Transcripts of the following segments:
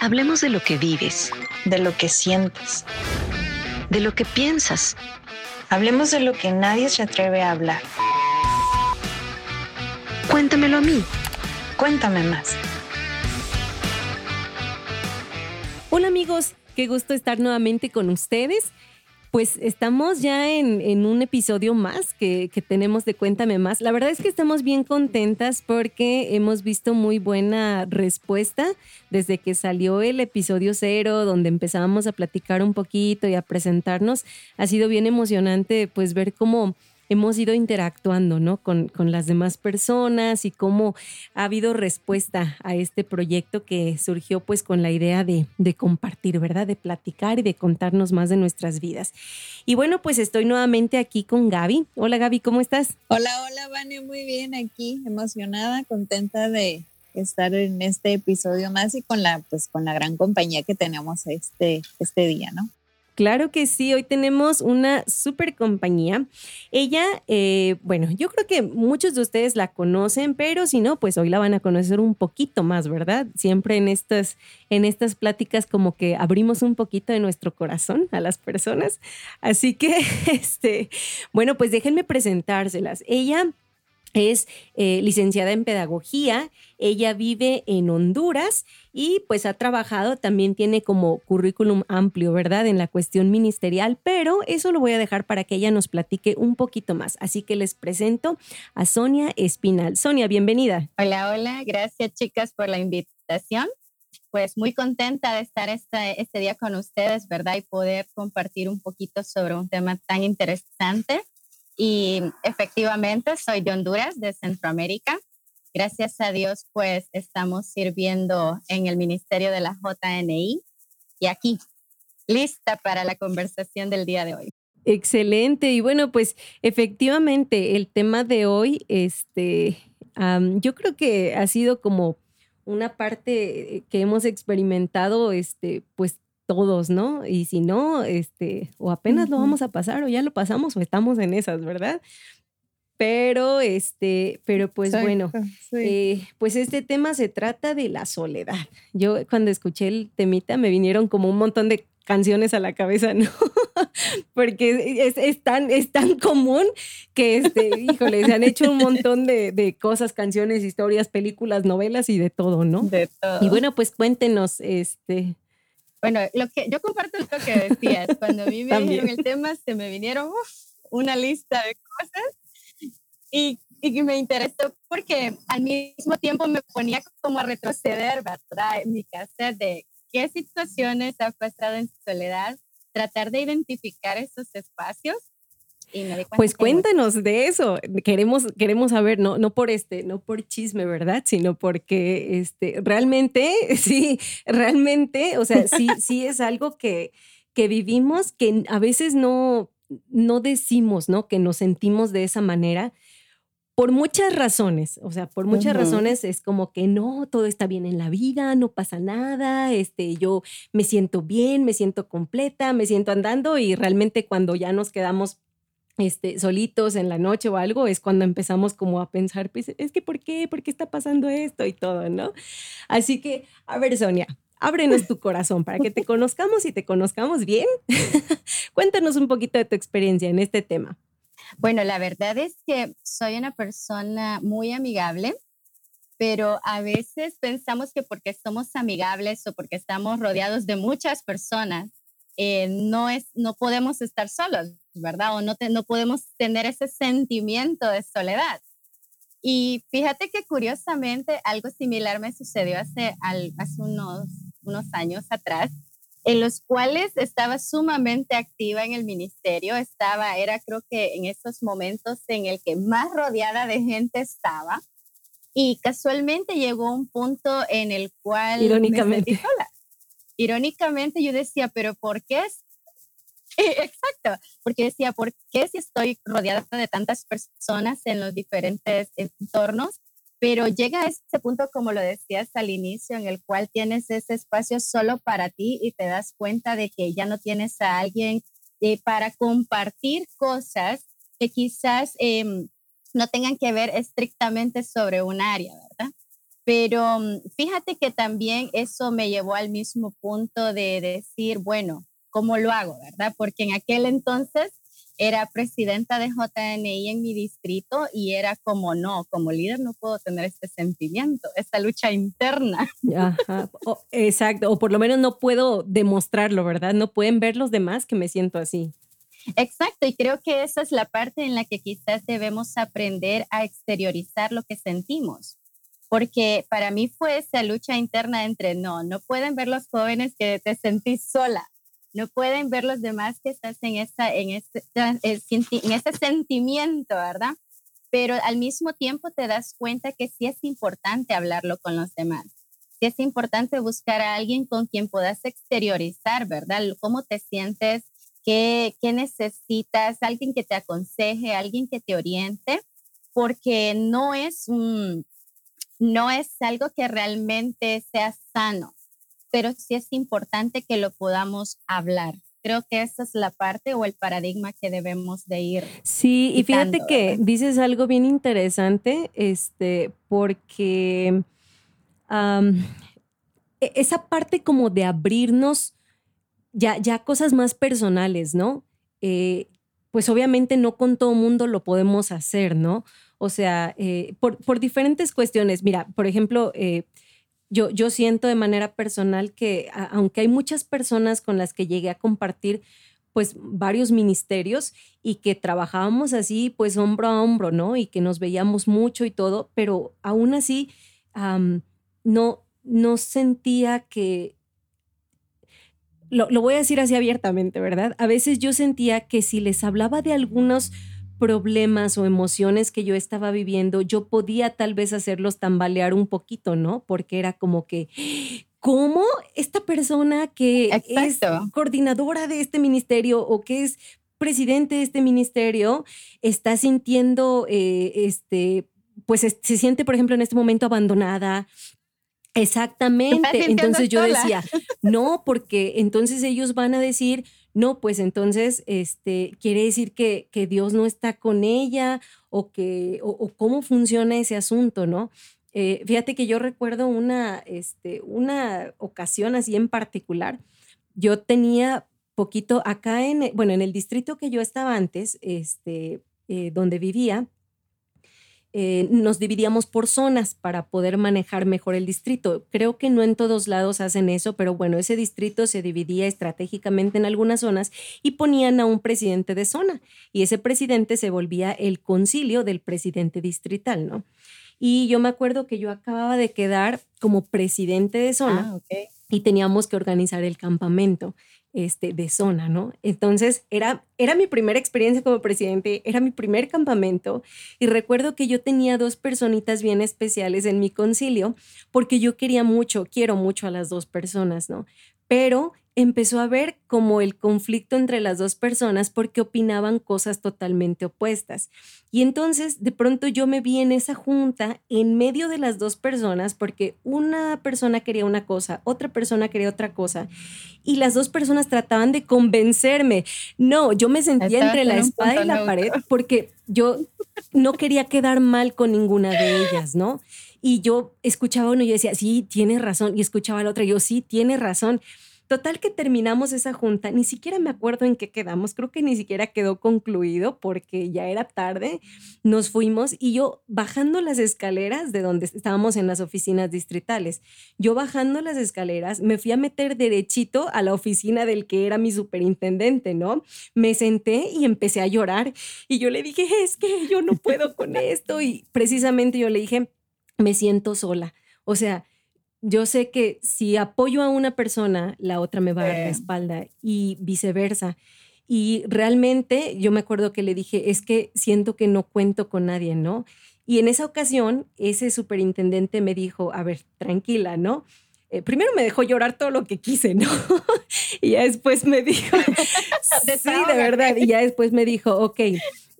Hablemos de lo que vives, de lo que sientes, de lo que piensas. Hablemos de lo que nadie se atreve a hablar. Cuéntamelo a mí. Cuéntame más. Hola amigos, qué gusto estar nuevamente con ustedes. Pues estamos ya en, un episodio más que, tenemos de Cuéntame más. La verdad es que estamos bien contentas porque hemos visto muy buena respuesta desde que salió el episodio cero, donde empezábamos a platicar un poquito y a presentarnos. Ha sido bien emocionante pues ver cómo hemos ido interactuando ¿no? con, las demás personas y cómo ha habido respuesta a este proyecto que surgió pues con la idea de, compartir, ¿verdad? De platicar y de contarnos más de nuestras vidas. Y bueno, pues estoy nuevamente aquí con Gaby. Hola Gaby, ¿cómo estás? Hola, hola Vane, muy bien aquí, emocionada, contenta de estar en este episodio más y con la pues con la gran compañía que tenemos este este día, ¿no? Claro que sí, hoy tenemos una super compañía. Ella, eh, bueno, yo creo que muchos de ustedes la conocen, pero si no, pues hoy la van a conocer un poquito más, ¿verdad? Siempre en estas, en estas pláticas como que abrimos un poquito de nuestro corazón a las personas. Así que, este, bueno, pues déjenme presentárselas. Ella es eh, licenciada en pedagogía, ella vive en Honduras y pues ha trabajado, también tiene como currículum amplio, ¿verdad? En la cuestión ministerial, pero eso lo voy a dejar para que ella nos platique un poquito más. Así que les presento a Sonia Espinal. Sonia, bienvenida. Hola, hola, gracias chicas por la invitación. Pues muy contenta de estar este, este día con ustedes, ¿verdad? Y poder compartir un poquito sobre un tema tan interesante y efectivamente soy de Honduras, de Centroamérica. Gracias a Dios, pues estamos sirviendo en el Ministerio de la JNI y aquí, lista para la conversación del día de hoy. Excelente. Y bueno, pues efectivamente el tema de hoy, este, yo creo que ha sido como una parte que hemos experimentado, este, pues todos, ¿no? Y si no, este, o apenas lo vamos a pasar, o ya lo pasamos, o estamos en esas, ¿verdad? Pero, este, pero pues bueno, eh, pues este tema se trata de la soledad. Yo cuando escuché el temita me vinieron como un montón de canciones a la cabeza, ¿no? Porque es, tan, es tan común que, este, híjole, se han hecho un montón de, de, cosas, canciones, historias, películas, novelas y de todo, ¿no? De todo. Y bueno, pues cuéntenos, este, bueno, lo que yo comparto lo que decías. Cuando a mí me dijeron el tema, se me vinieron una lista de cosas y, y, me interesó porque al mismo tiempo me ponía como a retroceder, ¿verdad? En mi casa de qué situaciones ha pasado en soledad, tratar de identificar esos espacios pues cuéntanos de eso. Queremos, queremos saber, no, no por este, no por chisme, ¿verdad? Sino porque este, realmente, sí, realmente, o sea, sí, sí es algo que, que vivimos que a veces no, no decimos, ¿no? Que nos sentimos de esa manera por muchas razones, o sea, por muchas razones es como que no, todo está bien en la vida, no pasa nada, este, yo me siento bien, me siento completa, me siento andando y realmente cuando ya nos quedamos este, solitos en la noche o algo, es cuando empezamos como a pensar, pues, es que ¿por qué? ¿Por qué está pasando esto y todo, no? Así que, a ver, Sonia, ábrenos tu corazón para que te conozcamos y te conozcamos bien. Cuéntanos un poquito de tu experiencia en este tema. Bueno, la verdad es que soy una persona muy amigable, pero a veces pensamos que porque somos amigables o porque estamos rodeados de muchas personas, eh, no, es, no podemos estar solos, ¿verdad? O no, no podemos tener ese sentimiento de soledad. Y fíjate que curiosamente algo similar me sucedió hace, hace unos, unos años atrás, en los cuales estaba sumamente activa en el ministerio, estaba, era creo que en esos momentos en el que más rodeada de gente estaba, y casualmente llegó un punto en el cual Irónicamente. me sentí sola irónicamente yo decía, pero ¿por qué? Exacto, porque decía, ¿por qué si estoy rodeada de tantas personas en los diferentes entornos? Pero llega a ese punto, como lo decías al inicio, en el cual tienes ese espacio solo para ti y te das cuenta de que ya no tienes a alguien eh, para compartir cosas que quizás em, no tengan que ver estrictamente sobre un área, ¿verdad? Pero mm, fíjate que también eso me llevó al mismo punto de decir, bueno, ¿cómo lo hago, verdad? Porque en aquel entonces era presidenta de JNI en mi distrito y era como, no, como líder no puedo tener este sentimiento, esta lucha interna. Ajá. exacto, o por lo menos no puedo demostrarlo, ¿verdad? No pueden ver los demás que me siento así. Exacto, y creo que esa es la parte en la que quizás debemos aprender a exteriorizar lo que sentimos, porque para mí fue esa lucha interna entre, no, no pueden ver los jóvenes que te sentís sola, no pueden ver los demás que estás en, esa, en, ese, en ese sentimiento, ¿verdad? Pero al mismo tiempo te das cuenta que sí es importante hablarlo con los demás. Sí es importante buscar a alguien con quien puedas exteriorizar, ¿verdad? Cómo te sientes, qué, qué necesitas, alguien que te aconseje, alguien que te oriente, porque no es un, no es algo que realmente sea sano pero sí es importante que lo podamos hablar. Creo que esa es la parte o el paradigma que debemos de ir. Sí, y fíjate que dices algo bien interesante, este, porque e, esa parte como de abrirnos ya, ya cosas más personales, ¿no? Eh, pues obviamente no con todo mundo lo podemos hacer, ¿no? O sea, eh, por, por, diferentes cuestiones. Mira, por ejemplo, eh, yo, yo siento de manera personal que aunque hay muchas personas con las que llegué a compartir pues varios ministerios y que trabajábamos así pues hombro a hombro, ¿no? Y que nos veíamos mucho y todo, pero aún así no, no sentía que, lo, lo voy a decir así abiertamente, ¿verdad? A veces yo sentía que si les hablaba de algunos problemas o emociones que yo estaba viviendo, yo podía tal vez hacerlos tambalear un poquito, ¿no? Porque era como que, ¿cómo esta persona que es coordinadora de este ministerio o que es presidente de este ministerio está sintiendo, eh, este, pues se siente, por ejemplo, en este momento abandonada, Exactamente. Entonces yo decía, no, porque entonces ellos van a decir, no, pues entonces este, quiere decir que, que Dios no está con ella o, que, o, cómo funciona ese asunto, ¿no? Eh, fíjate que yo recuerdo una, este, una ocasión así en particular. Yo tenía poquito acá en, bueno, en el distrito que yo estaba antes, este, eh, donde vivía, eh, nos dividíamos por zonas para poder manejar mejor el distrito. Creo que no en todos lados hacen eso, pero bueno, ese distrito se dividía estratégicamente en algunas zonas y ponían a un presidente de zona y ese presidente se volvía el concilio del presidente distrital, ¿no? Y yo me acuerdo que yo acababa de quedar como presidente de zona ah, y teníamos que organizar el campamento este, de zona, ¿no? Entonces era, era mi primera experiencia como presidente, era mi primer campamento y recuerdo que yo tenía dos personitas bien especiales en mi concilio porque yo quería mucho, quiero mucho a las dos personas, ¿no? Pero empezó a ver como el conflicto entre las dos personas porque opinaban cosas totalmente opuestas. Y entonces de pronto yo me vi en esa junta en medio de las dos personas porque una persona quería una cosa, otra persona quería otra cosa y las dos personas trataban de convencerme. No, yo me sentía entre la espada y la pared porque yo no quería quedar mal con ninguna de ellas, ¿no? Y yo escuchaba uno y yo decía, sí, tiene razón. Y escuchaba al otro y yo, sí, tiene razón. Total que terminamos esa junta, ni siquiera me acuerdo en qué quedamos, creo que ni siquiera quedó concluido porque ya era tarde, nos fuimos y yo bajando las escaleras de donde estábamos en las oficinas distritales, yo bajando las escaleras me fui a meter derechito a la oficina del que era mi superintendente, ¿no? Me senté y empecé a llorar y yo le dije, es que yo no puedo con esto y precisamente yo le dije, me siento sola. O sea, yo sé que si apoyo a una persona, la otra me va a dar la espalda y viceversa. Y realmente yo me acuerdo que le dije, es que siento que no cuento con nadie, ¿no? Y en esa ocasión, ese superintendente me dijo, a ver, tranquila, ¿no? Eh, primero me dejó llorar todo lo que quise, ¿no? y ya después me dijo, sí, de verdad, y ya después me dijo, ok,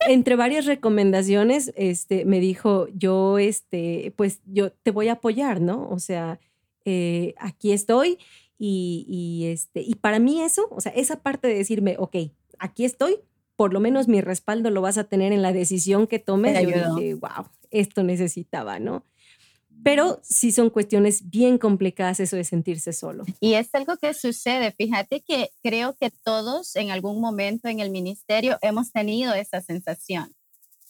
entre varias recomendaciones, este, me dijo, yo, este, pues yo te voy a apoyar, ¿no? O sea, eh, aquí estoy y, este, y para mí eso, o sea, esa parte de decirme, ok, aquí estoy, por lo menos mi respaldo lo vas a tener en la decisión que tomes, yo dije, wow, esto necesitaba, ¿no? pero sí son cuestiones bien complicadas eso de sentirse solo. Y es algo que sucede, fíjate que creo que todos en algún momento en el ministerio hemos tenido esa sensación,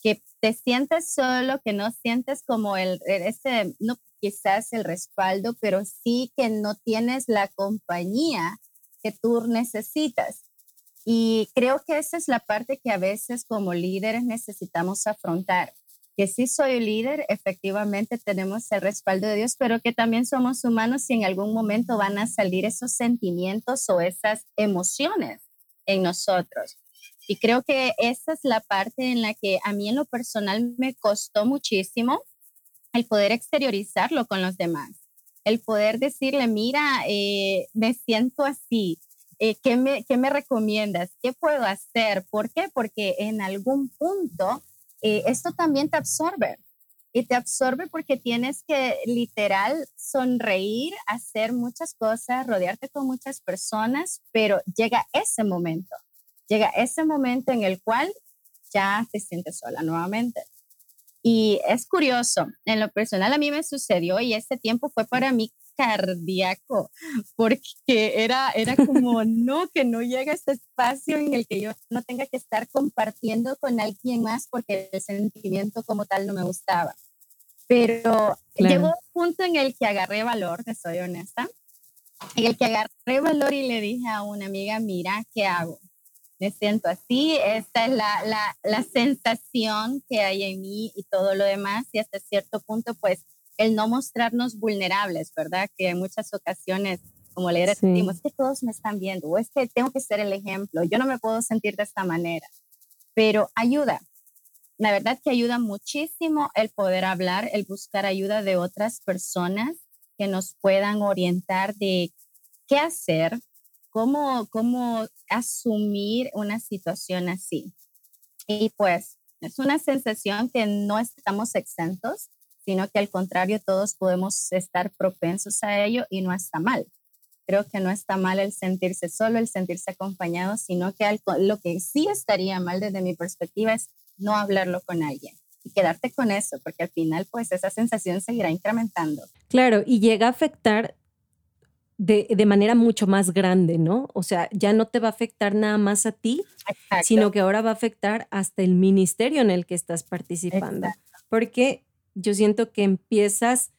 que te sientes solo, que no sientes como el, ese, no quizás el respaldo, pero sí que no tienes la compañía que tú necesitas. Y creo que esa es la parte que a veces como líderes necesitamos afrontar que sí soy líder, efectivamente tenemos el respaldo de Dios, pero que también somos humanos y en algún momento van a salir esos sentimientos o esas emociones en nosotros. Y creo que esa es la parte en la que a mí en lo personal me costó muchísimo el poder exteriorizarlo con los demás, el poder decirle, mira, eh, me siento así, eh, ¿qué, me, ¿qué me recomiendas? ¿Qué puedo hacer? ¿Por qué? Porque en algún punto eh, esto también te absorbe. Y te absorbe porque tienes que literal sonreír, hacer muchas cosas, rodearte con muchas personas, pero llega ese momento, llega ese momento en el cual ya te sientes sola nuevamente. Y es curioso, en lo personal a mí me sucedió y ese tiempo fue para mí cardíaco, porque era, era como, no, que no llega ese espacio en el que yo no tenga que estar compartiendo con alguien más porque el sentimiento como tal no me gustaba. Pero llegó un punto en el que agarré valor, te soy honesta, en el que agarré valor y le dije a una amiga, mira, ¿qué hago? Me siento así, esta es la, la, la sensación que hay en mí y todo lo demás, y hasta cierto punto, pues el no mostrarnos vulnerables, ¿verdad? Que en muchas ocasiones como líderes decimos, que todos me están viendo, o es que tengo que ser el ejemplo, yo no me puedo sentir de esta manera, pero ayuda. La verdad que ayuda muchísimo el poder hablar, el buscar ayuda de otras personas que nos puedan orientar de qué hacer, cómo, cómo asumir una situación así. Y pues es una sensación que no estamos exentos sino que al contrario todos podemos estar propensos a ello y no está mal. Creo que no está mal el sentirse solo, el sentirse acompañado, sino que lo que sí estaría mal desde mi perspectiva es no hablarlo con alguien y quedarte con eso, porque al final pues esa sensación seguirá incrementando. Claro, y llega a afectar de, de, manera mucho más grande, ¿no? O sea, ya no te va a afectar nada más a ti, sino que ahora va a afectar hasta el ministerio en el que estás participando. Porque yo siento que empiezas,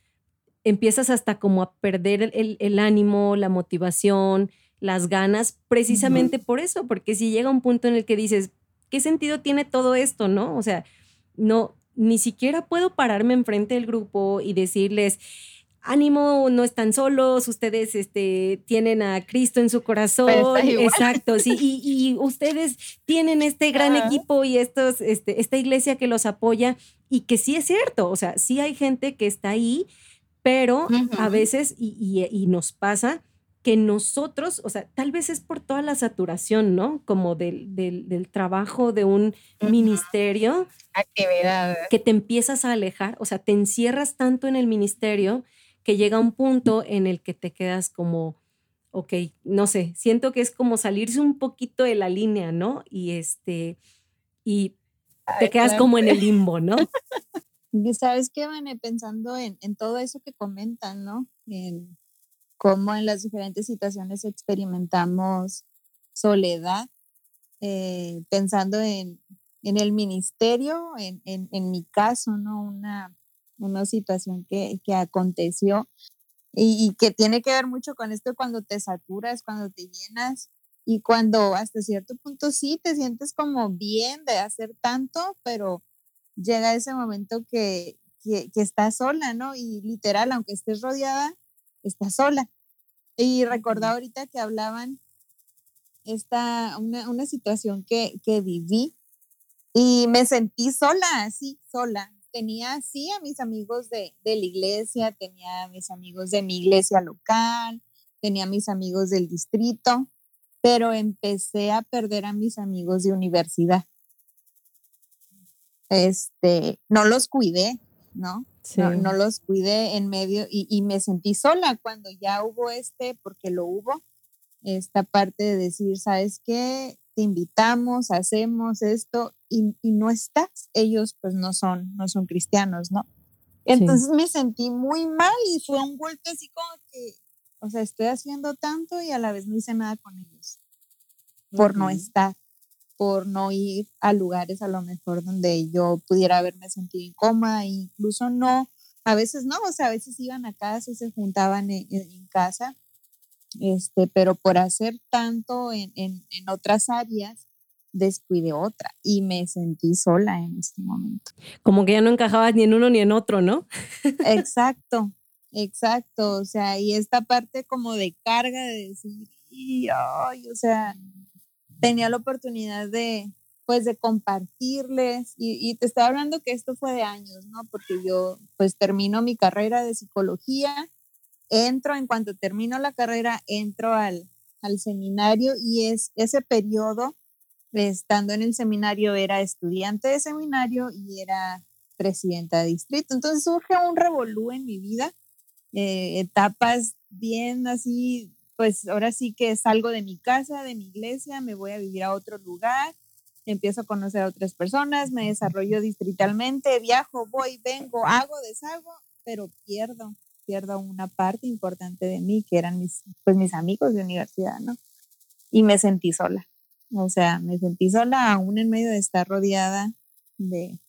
empiezas hasta como a perder el, ánimo, la motivación, las ganas, precisamente por eso, porque si llega un punto en el que dices, ¿qué sentido tiene todo esto, no? O sea, no, ni siquiera puedo pararme enfrente del grupo y decirles, ánimo, no están solos, ustedes este, tienen a Cristo en su corazón. Exacto, sí, y, ustedes tienen este gran equipo y estos, este, esta iglesia que los apoya y que sí es cierto, o sea, sí hay gente que está ahí, pero a veces, y, nos pasa, que nosotros, o sea, tal vez es por toda la saturación, ¿no? Como del, del, trabajo de un ministerio. Actividad. Que te empiezas a alejar, o sea, te encierras tanto en el ministerio que llega un punto en el que te quedas como, ok, no sé, siento que es como salirse un poquito de la línea, ¿no? Y este, y te quedas como en el limbo, ¿no? Y sabes qué, Vane, pensando en, en, todo eso que comentan, ¿no? En cómo en las diferentes situaciones experimentamos soledad, eh, pensando en, en, el ministerio, en, en, mi caso, ¿no? Una, una situación que, que aconteció y, que tiene que ver mucho con esto cuando te saturas, cuando te llenas y cuando hasta cierto punto sí te sientes como bien de hacer tanto, pero llega ese momento que, que, estás sola, ¿no? Y literal, aunque estés rodeada, estás sola. Y recordaba ahorita que hablaban esta, una, una situación que, que viví y me sentí sola, así, sola, tenía sí a mis amigos de, de, la iglesia, tenía a mis amigos de mi iglesia local, tenía a mis amigos del distrito, pero empecé a perder a mis amigos de universidad. Este, no los cuidé, ¿no? No, los cuidé en medio y, y, me sentí sola cuando ya hubo este, porque lo hubo, esta parte de decir, ¿sabes qué? Te invitamos, hacemos esto y, no estás, ellos pues no son, no son cristianos, ¿no? Entonces me sentí muy mal y fue un golpe así como que, o sea, estoy haciendo tanto y a la vez no hice nada con ellos. Por no estar, por no ir a lugares a lo mejor donde yo pudiera haberme sentido incómoda, incluso no, a veces no, o sea, a veces iban a casa y se juntaban en, casa, este, pero por hacer tanto en, en, en otras áreas, descuidé otra y me sentí sola en este momento. Como que ya no encajabas ni en uno ni en otro, ¿no? Exacto, exacto. O sea, y esta parte como de carga de decir, ay, o sea, tenía la oportunidad de, pues, de compartirles. Y, te estaba hablando que esto fue de años, ¿no? Porque yo, pues, termino mi carrera de psicología, entro, en cuanto termino la carrera, entro al, seminario y es ese periodo, estando en el seminario, era estudiante de seminario y era presidenta de distrito. Entonces surge un revolú en mi vida, eh, etapas bien así pues ahora sí que salgo de mi casa, de mi iglesia, me voy a vivir a otro lugar, empiezo a conocer a otras personas, me desarrollo distritalmente, viajo, voy, vengo, hago, deshago, pero pierdo, pierdo una parte importante de mí, que eran mis, pues mis amigos de universidad, ¿no? Y me sentí sola. O sea, me sentí sola aún en medio de estar rodeada de,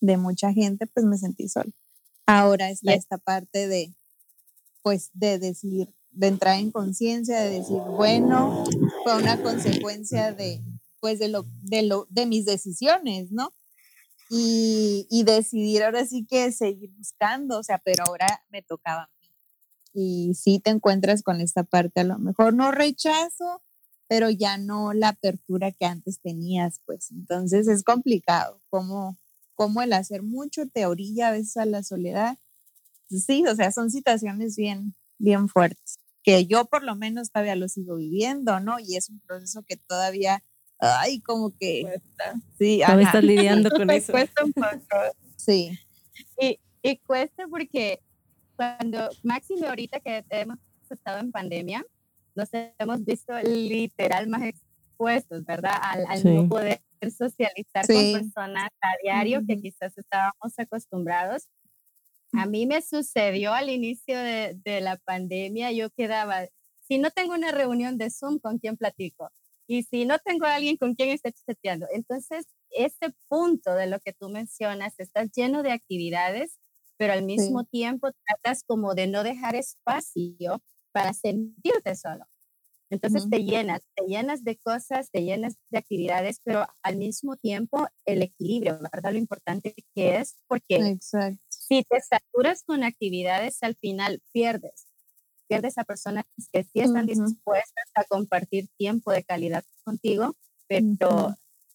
de mucha gente, pues me sentí sola. Ahora está esta parte de, pues, de decir, de entrar en conciencia, de decir, bueno, fue una consecuencia de, pues, de lo, de lo, de mis decisiones, ¿no? Y, decidir ahora sí que seguir buscando, o sea, pero ahora me tocaba a mí. Y sí te encuentras con esta parte, a lo mejor no rechazo, pero ya no la apertura que antes tenías, pues. Entonces es complicado, como, como el hacer mucho te orilla a veces a la soledad. Sí, o sea, son situaciones bien, bien fuertes que yo por lo menos todavía lo sigo viviendo, ¿no? Y es un proceso que todavía, ay, como que... Cuesta. Sí, todavía estás lidiando con eso. Cuesta un poco. Sí. Y, y cuesta porque cuando, máximo ahorita que hemos estado en pandemia, nos hemos visto literal más expuestos, ¿verdad? Al, al no poder socializar con personas a diario que quizás estábamos acostumbrados a mí me sucedió al inicio de, la pandemia, yo quedaba, si no tengo una reunión de Zoom, ¿con quién platico? Y si no tengo a alguien con quien esté chateando. Entonces, ese punto de lo que tú mencionas, estás lleno de actividades, pero al mismo tiempo tratas como de no dejar espacio para sentirte solo. Entonces te llenas, te llenas de cosas, te llenas de actividades, pero al mismo tiempo el equilibrio, ¿verdad? Lo importante que es, porque si te saturas con actividades, al final pierdes. Pierdes a personas que sí están dispuestas a compartir tiempo de calidad contigo, pero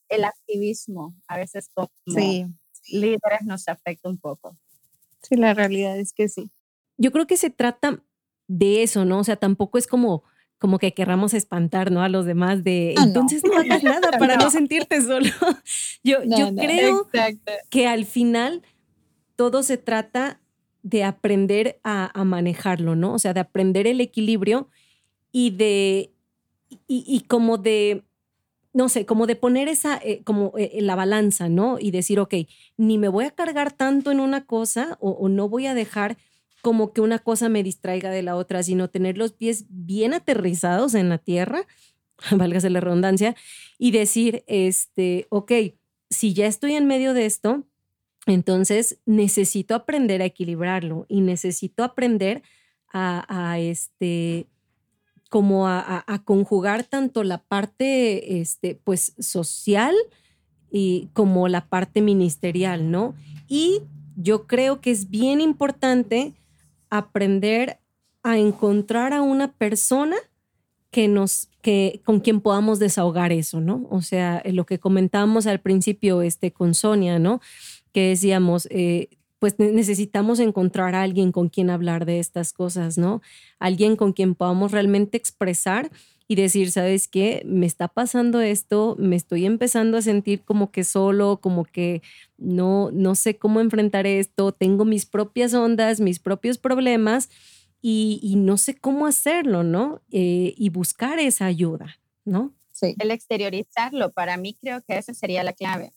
el activismo a veces como líderes nos afecta un poco. Sí, la realidad es que sí. Yo creo que se trata de eso, ¿no? O sea, tampoco es como como que querramos espantar, ¿no? A los demás de, ah, entonces no, hagas nada para no. sentirte solo. yo, yo creo que al final todo se trata de aprender a, manejarlo, ¿no? O sea, de aprender el equilibrio y de, y, como de, no sé, como de poner esa, eh, como eh, la balanza, ¿no? Y decir, ok, ni me voy a cargar tanto en una cosa o, o no voy a dejar como que una cosa me distraiga de la otra, sino tener los pies bien aterrizados en la tierra, válgase la redundancia, y decir, este, ok, si ya estoy en medio de esto, entonces necesito aprender a equilibrarlo y necesito aprender a, este, como a, a, conjugar tanto la parte, este, pues, social y como la parte ministerial, ¿no? Y yo creo que es bien importante aprender a encontrar a una persona que nos, que, con quien podamos desahogar eso, ¿no? O sea, lo que comentábamos al principio este, con Sonia, ¿no? Que decíamos, eh, pues necesitamos encontrar a alguien con quien hablar de estas cosas, ¿no? Alguien con quien podamos realmente expresar y decir, ¿sabes qué? Me está pasando esto, me estoy empezando a sentir como que solo, como que no, no sé cómo enfrentar esto, tengo mis propias ondas, mis propios problemas y, no sé cómo hacerlo, ¿no? Eh, y buscar esa ayuda, ¿no? Sí. El exteriorizarlo, para mí creo que esa sería la clave.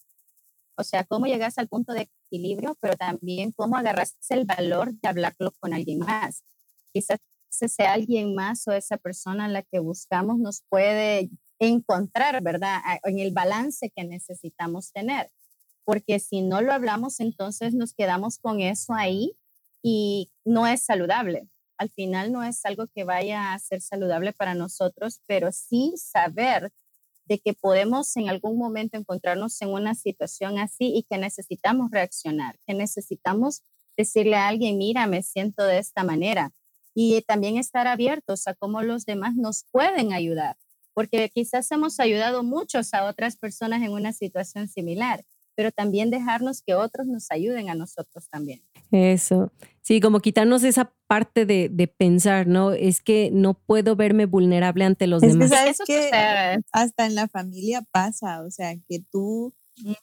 O sea, cómo llegas al punto de equilibrio, pero también cómo agarrarse el valor de hablarlo con alguien más. Quizás ese alguien más o esa persona a la que buscamos nos puede encontrar, ¿verdad? En el balance que necesitamos tener. Porque si no lo hablamos, entonces nos quedamos con eso ahí y no es saludable. Al final no es algo que vaya a ser saludable para nosotros, pero sí saber de que podemos en algún momento encontrarnos en una situación así y que necesitamos reaccionar, que necesitamos decirle a alguien, mira, me siento de esta manera. Y también estar abiertos a cómo los demás nos pueden ayudar, porque quizás hemos ayudado muchos a otras personas en una situación similar, pero también dejarnos que otros nos ayuden a nosotros también. Eso. Sí, como quitarnos esa parte de, pensar, ¿no? Es que no puedo verme vulnerable ante los demás. Que sabes que hasta en la familia pasa, o sea, que tú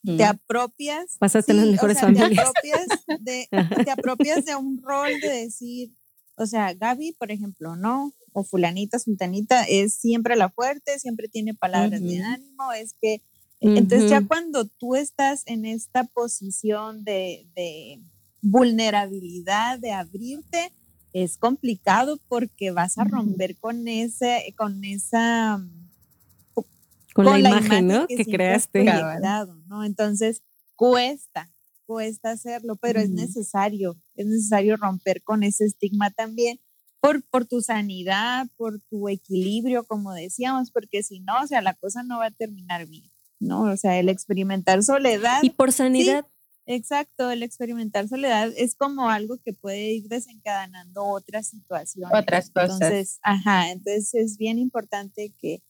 te apropias. Vas a tener mejores familias. Te apropias, de, te apropias de un rol de decir, o sea, Gaby, por ejemplo, ¿no? O fulanita, sultanita, es siempre la fuerte, siempre tiene palabras de ánimo, es que... Entonces ya cuando tú estás en esta posición de vulnerabilidad de abrirte es complicado porque vas a romper con ese, con esa con, la, imagen, ¿no? que, creaste. ¿no? Entonces, cuesta, cuesta hacerlo, pero es necesario, es necesario romper con ese estigma también por, por tu sanidad, por tu equilibrio, como decíamos, porque si no, o sea, la cosa no va a terminar bien, ¿no? O sea, el experimentar soledad. Y por sanidad, Exacto, el experimentar soledad es como algo que puede ir desencadenando otras situaciones. Otras cosas. Entonces, ajá, entonces es bien importante que,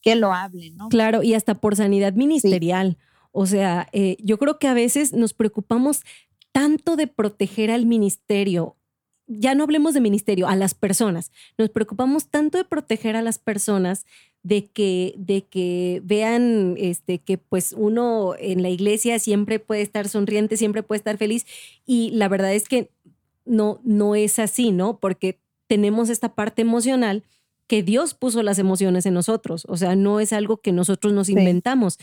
que lo hablen, ¿no? Claro, y hasta por sanidad ministerial. O sea, eh, yo creo que a veces nos preocupamos tanto de proteger al ministerio ya no hablemos de ministerio, a las personas. Nos preocupamos tanto de proteger a las personas de que, de que vean este, que pues uno en la iglesia siempre puede estar sonriente, siempre puede estar feliz y la verdad es que no, no es así, ¿no? Porque tenemos esta parte emocional que Dios puso las emociones en nosotros, o sea, no es algo que nosotros nos inventamos.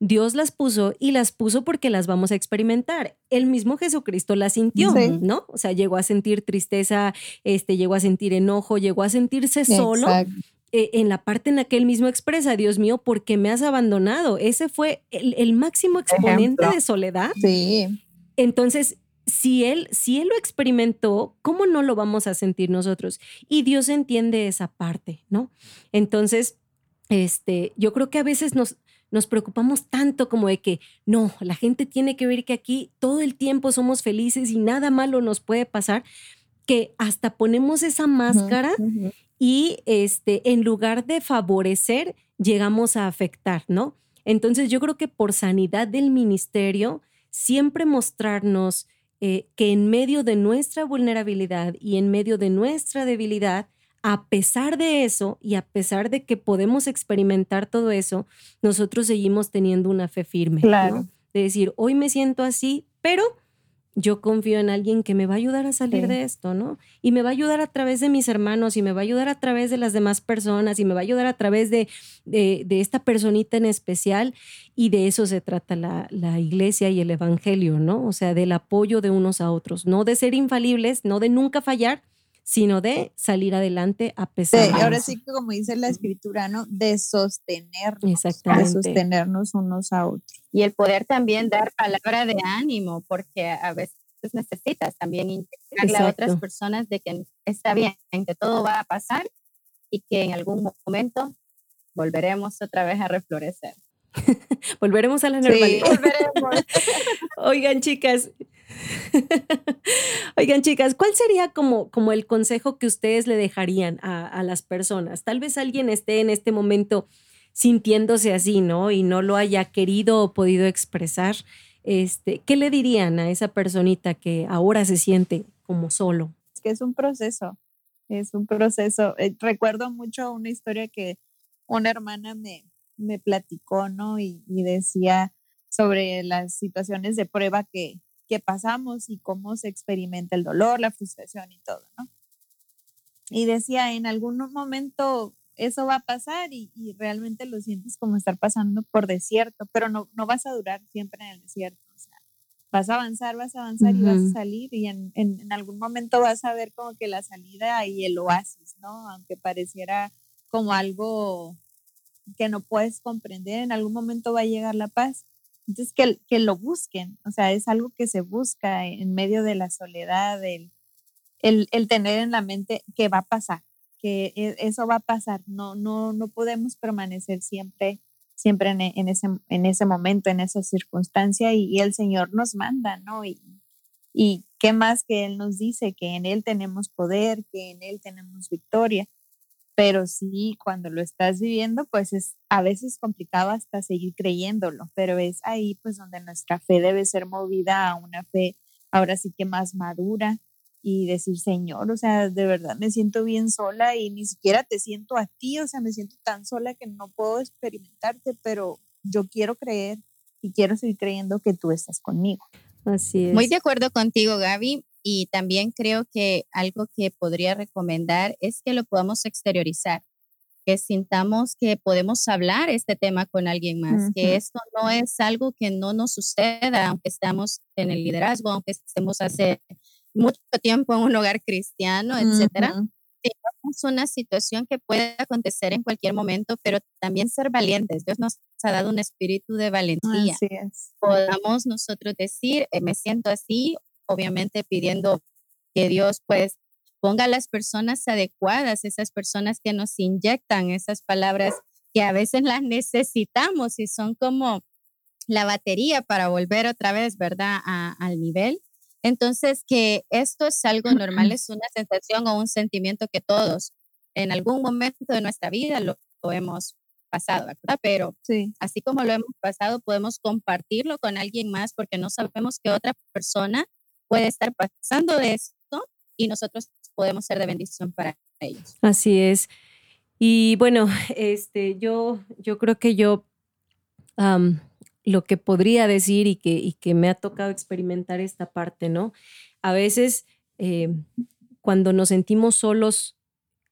Dios las puso y las puso porque las vamos a experimentar. El mismo Jesucristo las sintió, ¿no? O sea, llegó a sentir tristeza, este, llegó a sentir enojo, llegó a sentirse solo eh, en la parte en la que él mismo expresa, Dios mío, ¿por qué me has abandonado? Ese fue el, máximo exponente de soledad. Sí. Entonces, si él, si él lo experimentó, ¿cómo no lo vamos a sentir nosotros? Y Dios entiende esa parte, ¿no? Entonces, este, yo creo que a veces nos, nos preocupamos tanto como de que no, la gente tiene que ver que aquí todo el tiempo somos felices y nada malo nos puede pasar, que hasta ponemos esa máscara y este, en lugar de favorecer, llegamos a afectar, ¿no? Entonces yo creo que por sanidad del ministerio, siempre mostrarnos eh, que en medio de nuestra vulnerabilidad y en medio de nuestra debilidad, a pesar de eso y a pesar de que podemos experimentar todo eso, nosotros seguimos teniendo una fe firme. Claro. De decir, hoy me siento así, pero yo confío en alguien que me va a ayudar a salir de esto, ¿no? Y me va a ayudar a través de mis hermanos y me va a ayudar a través de las demás personas y me va a ayudar a través de, de, esta personita en especial. Y de eso se trata la, la, iglesia y el evangelio, ¿no? O sea, del apoyo de unos a otros, no de ser infalibles, no de nunca fallar, sino de salir adelante a pesar de ahora sí que como dice la escritura, ¿no? De sostenernos, Exactamente. de sostenernos unos a otros. Y el poder también dar palabra de ánimo, porque a veces necesitas también integrarle a otras personas de que está bien, que todo va a pasar y que en algún momento volveremos otra vez a reflorecer. volveremos a la normalidad. Sí, volveremos. Oigan, chicas, Oigan, chicas, ¿cuál sería como, como el consejo que ustedes le dejarían a, las personas? Tal vez alguien esté en este momento sintiéndose así, ¿no? Y no lo haya querido o podido expresar. Este, ¿Qué le dirían a esa personita que ahora se siente como solo? Es que es un proceso, es un proceso. Eh, recuerdo mucho una historia que una hermana me, platicó, ¿no? Y decía sobre las situaciones de prueba que, que pasamos y cómo se experimenta el dolor, la frustración y todo, ¿no? Y decía, en algún momento eso va a pasar y, realmente lo sientes como estar pasando por desierto, pero no, no vas a durar siempre en el desierto. O sea, vas a avanzar, vas a avanzar y vas a salir y en, en, algún momento vas a ver como que la salida y el oasis, ¿no? Aunque pareciera como algo que no puedes comprender, en algún momento va a llegar la paz. Entonces, que, que lo busquen, o sea, es algo que se busca en medio de la soledad, el, el, el tener en la mente que va a pasar, que e, eso va a pasar, no, no, no podemos permanecer siempre siempre en, en, ese, en ese momento, en esa circunstancia, y, el Señor nos manda, ¿no? Y, y qué más que Él nos dice, que en Él tenemos poder, que en Él tenemos victoria pero sí, cuando lo estás viviendo, pues es a veces complicado hasta seguir creyéndolo, pero es ahí pues donde nuestra fe debe ser movida a una fe ahora sí que más madura y decir, Señor, o sea, de verdad me siento bien sola y ni siquiera te siento a ti, o sea, me siento tan sola que no puedo experimentarte, pero yo quiero creer y quiero seguir creyendo que tú estás conmigo. Así es. Muy de acuerdo contigo, Gaby. Y también creo que algo que podría recomendar es que lo podamos exteriorizar, que sintamos que podemos hablar este tema con alguien más, que esto no es algo que no nos suceda, aunque estamos en el liderazgo, aunque estemos hace mucho tiempo en un hogar cristiano, etcétera. Es una situación que puede acontecer en cualquier momento, pero también ser valientes. Dios nos ha dado un espíritu de valentía. Así es. Podamos nosotros decir, eh, me siento así obviamente pidiendo que Dios pues ponga las personas adecuadas, esas personas que nos inyectan esas palabras que a veces las necesitamos y son como la batería para volver otra vez, ¿verdad?, al nivel. Entonces, que esto es algo normal, es una sensación o un sentimiento que todos en algún momento de nuestra vida lo, hemos pasado, ¿verdad? Pero sí. así como lo hemos pasado, podemos compartirlo con alguien más porque no sabemos que otra persona puede estar pasando de esto y nosotros podemos ser de bendición para ellos. Así es. Y bueno, este, yo, yo creo que yo lo que podría decir y que, y que me ha tocado experimentar esta parte, ¿no? A veces eh, cuando nos sentimos solos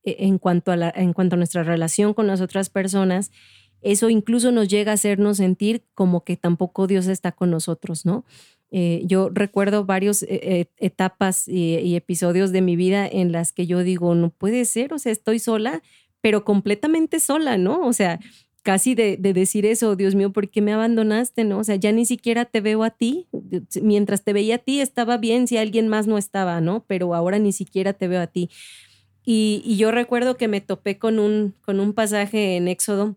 eh, en cuanto, a la, en cuanto a nuestra relación con las otras personas, eso incluso nos llega a hacernos sentir como que tampoco Dios está con nosotros, ¿no? Eh, yo recuerdo varias eh, eh, etapas y, episodios de mi vida en las que yo digo, no puede ser, o sea, estoy sola, pero completamente sola, ¿no? O sea, casi de, decir eso, Dios mío, ¿por qué me abandonaste? ¿No? O sea, ya ni siquiera te veo a ti. Mientras te veía a ti estaba bien si alguien más no estaba, ¿no? Pero ahora ni siquiera te veo a ti. Y, y yo recuerdo que me topé con un, con un pasaje en Éxodo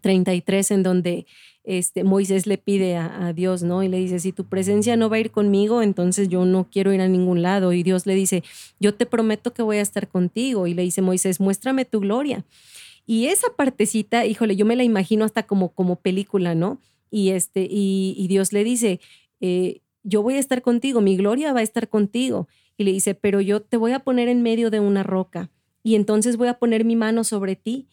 33 en donde este, Moisés le pide a, Dios, ¿no? Y le dice, si tu presencia no va a ir conmigo, entonces yo no quiero ir a ningún lado. Y Dios le dice, yo te prometo que voy a estar contigo. Y le dice Moisés, muéstrame tu gloria. Y esa partecita, híjole, yo me la imagino hasta como, como película, ¿no? Y, este, y, Dios le dice, eh, yo voy a estar contigo, mi gloria va a estar contigo. Y le dice, pero yo te voy a poner en medio de una roca y entonces voy a poner mi mano sobre ti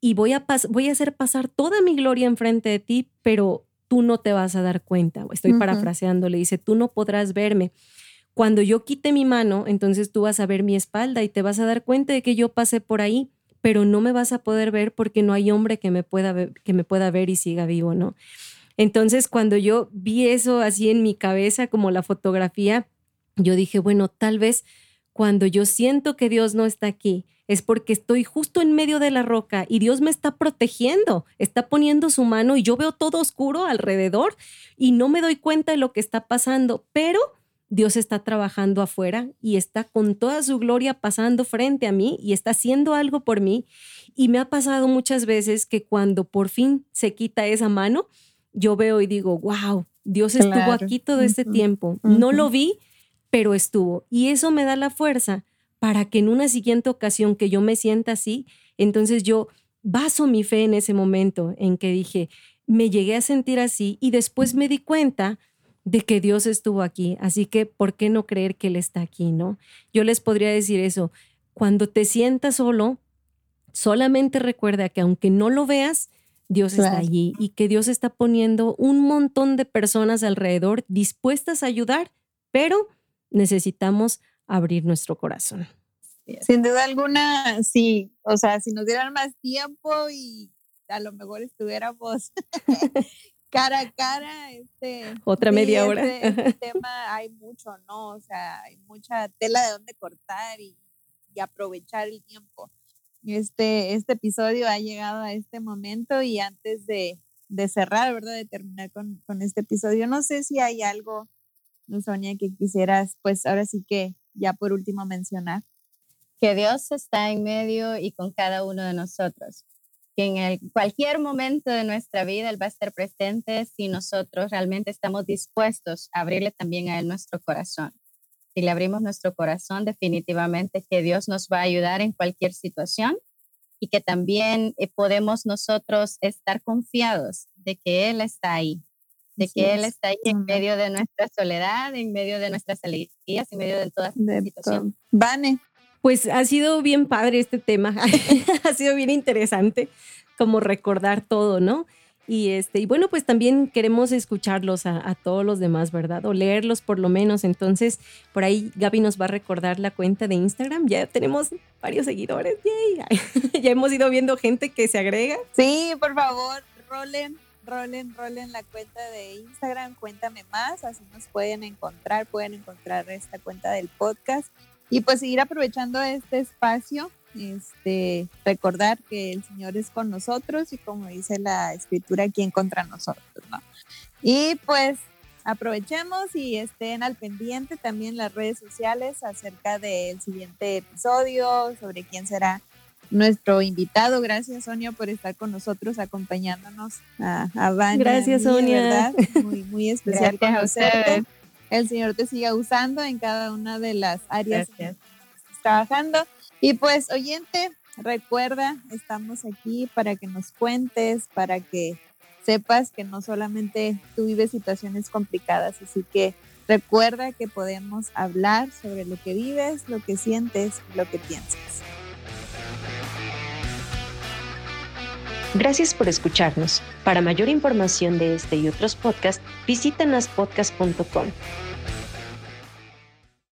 y voy a, voy a hacer pasar toda mi gloria enfrente de ti, pero tú no te vas a dar cuenta. Estoy parafraseando, le dice, tú no podrás verme. Cuando yo quite mi mano, entonces tú vas a ver mi espalda y te vas a dar cuenta de que yo pasé por ahí, pero no me vas a poder ver porque no hay hombre que me pueda ver, que me pueda ver y siga vivo, ¿no? Entonces, cuando yo vi eso así en mi cabeza, como la fotografía, yo dije, bueno, tal vez cuando yo siento que Dios no está aquí, es porque estoy justo en medio de la roca y Dios me está protegiendo, está poniendo su mano y yo veo todo oscuro alrededor y no me doy cuenta de lo que está pasando, pero Dios está trabajando afuera y está con toda su gloria pasando frente a mí y está haciendo algo por mí. Y me ha pasado muchas veces que cuando por fin se quita esa mano, yo veo y digo, wow, Dios estuvo aquí todo este tiempo. No lo vi, pero estuvo. Y eso me da la fuerza para que en una siguiente ocasión que yo me sienta así, entonces yo baso mi fe en ese momento en que dije, me llegué a sentir así y después me di cuenta de que Dios estuvo aquí. Así que, ¿por qué no creer que Él está aquí, no? Yo les podría decir eso. Cuando te sientas solo, solamente recuerda que aunque no lo veas, Dios está allí y que Dios está poniendo un montón de personas alrededor dispuestas a ayudar, pero necesitamos abrir nuestro corazón. Sin duda alguna, sí. O sea, si nos dieran más tiempo y a lo mejor estuviéramos cara a cara, este. Otra media hora. Este, tema hay mucho, ¿no? O sea, hay mucha tela de dónde cortar y, aprovechar el tiempo. Este, este episodio ha llegado a este momento y antes de, cerrar, ¿verdad? De terminar con, con, este episodio, no sé si hay algo, Sonia, que quisieras, pues ahora sí que ya por último mencionar. Que Dios está en medio y con cada uno de nosotros que en cualquier momento de nuestra vida Él va a estar presente si nosotros realmente estamos dispuestos a abrirle también a Él nuestro corazón. Si le abrimos nuestro corazón, definitivamente que Dios nos va a ayudar en cualquier situación y que también eh, podemos nosotros estar confiados de que Él está ahí, de que Él está ahí en medio de nuestra soledad, en medio de nuestras alegrías, en medio de todas las situaciones. Vane, pues ha sido bien padre este tema, ha sido bien interesante como recordar todo, ¿no? Y, este, y bueno, pues también queremos escucharlos a, todos los demás, ¿verdad? O leerlos por lo menos. Entonces, por ahí Gaby nos va a recordar la cuenta de Instagram. Ya tenemos varios seguidores. ya hemos ido viendo gente que se agrega. Sí, por favor, rolen, rolen, rolen la cuenta de Instagram. Cuéntame más, así nos pueden encontrar. Pueden encontrar esta cuenta del podcast y pues seguir aprovechando este espacio, este, recordar que el Señor es con nosotros y como dice la escritura, ¿quién contra nosotros? ¿no? Y pues aprovechemos y estén al pendiente también las redes sociales acerca del siguiente episodio, sobre quién será nuestro invitado. Gracias, Sonia, por estar con nosotros, acompañándonos a, a Gracias, Sonia. Muy, muy especial conocerte el Señor te siga usando en cada una de las áreas que estás trabajando. Y pues, oyente, recuerda, estamos aquí para que nos cuentes, para que sepas que no solamente tú vives situaciones complicadas, así que recuerda que podemos hablar sobre lo que vives, lo que sientes, lo que piensas. Gracias por escucharnos. Para mayor información de este y otros podcasts, visita naspodcast.com.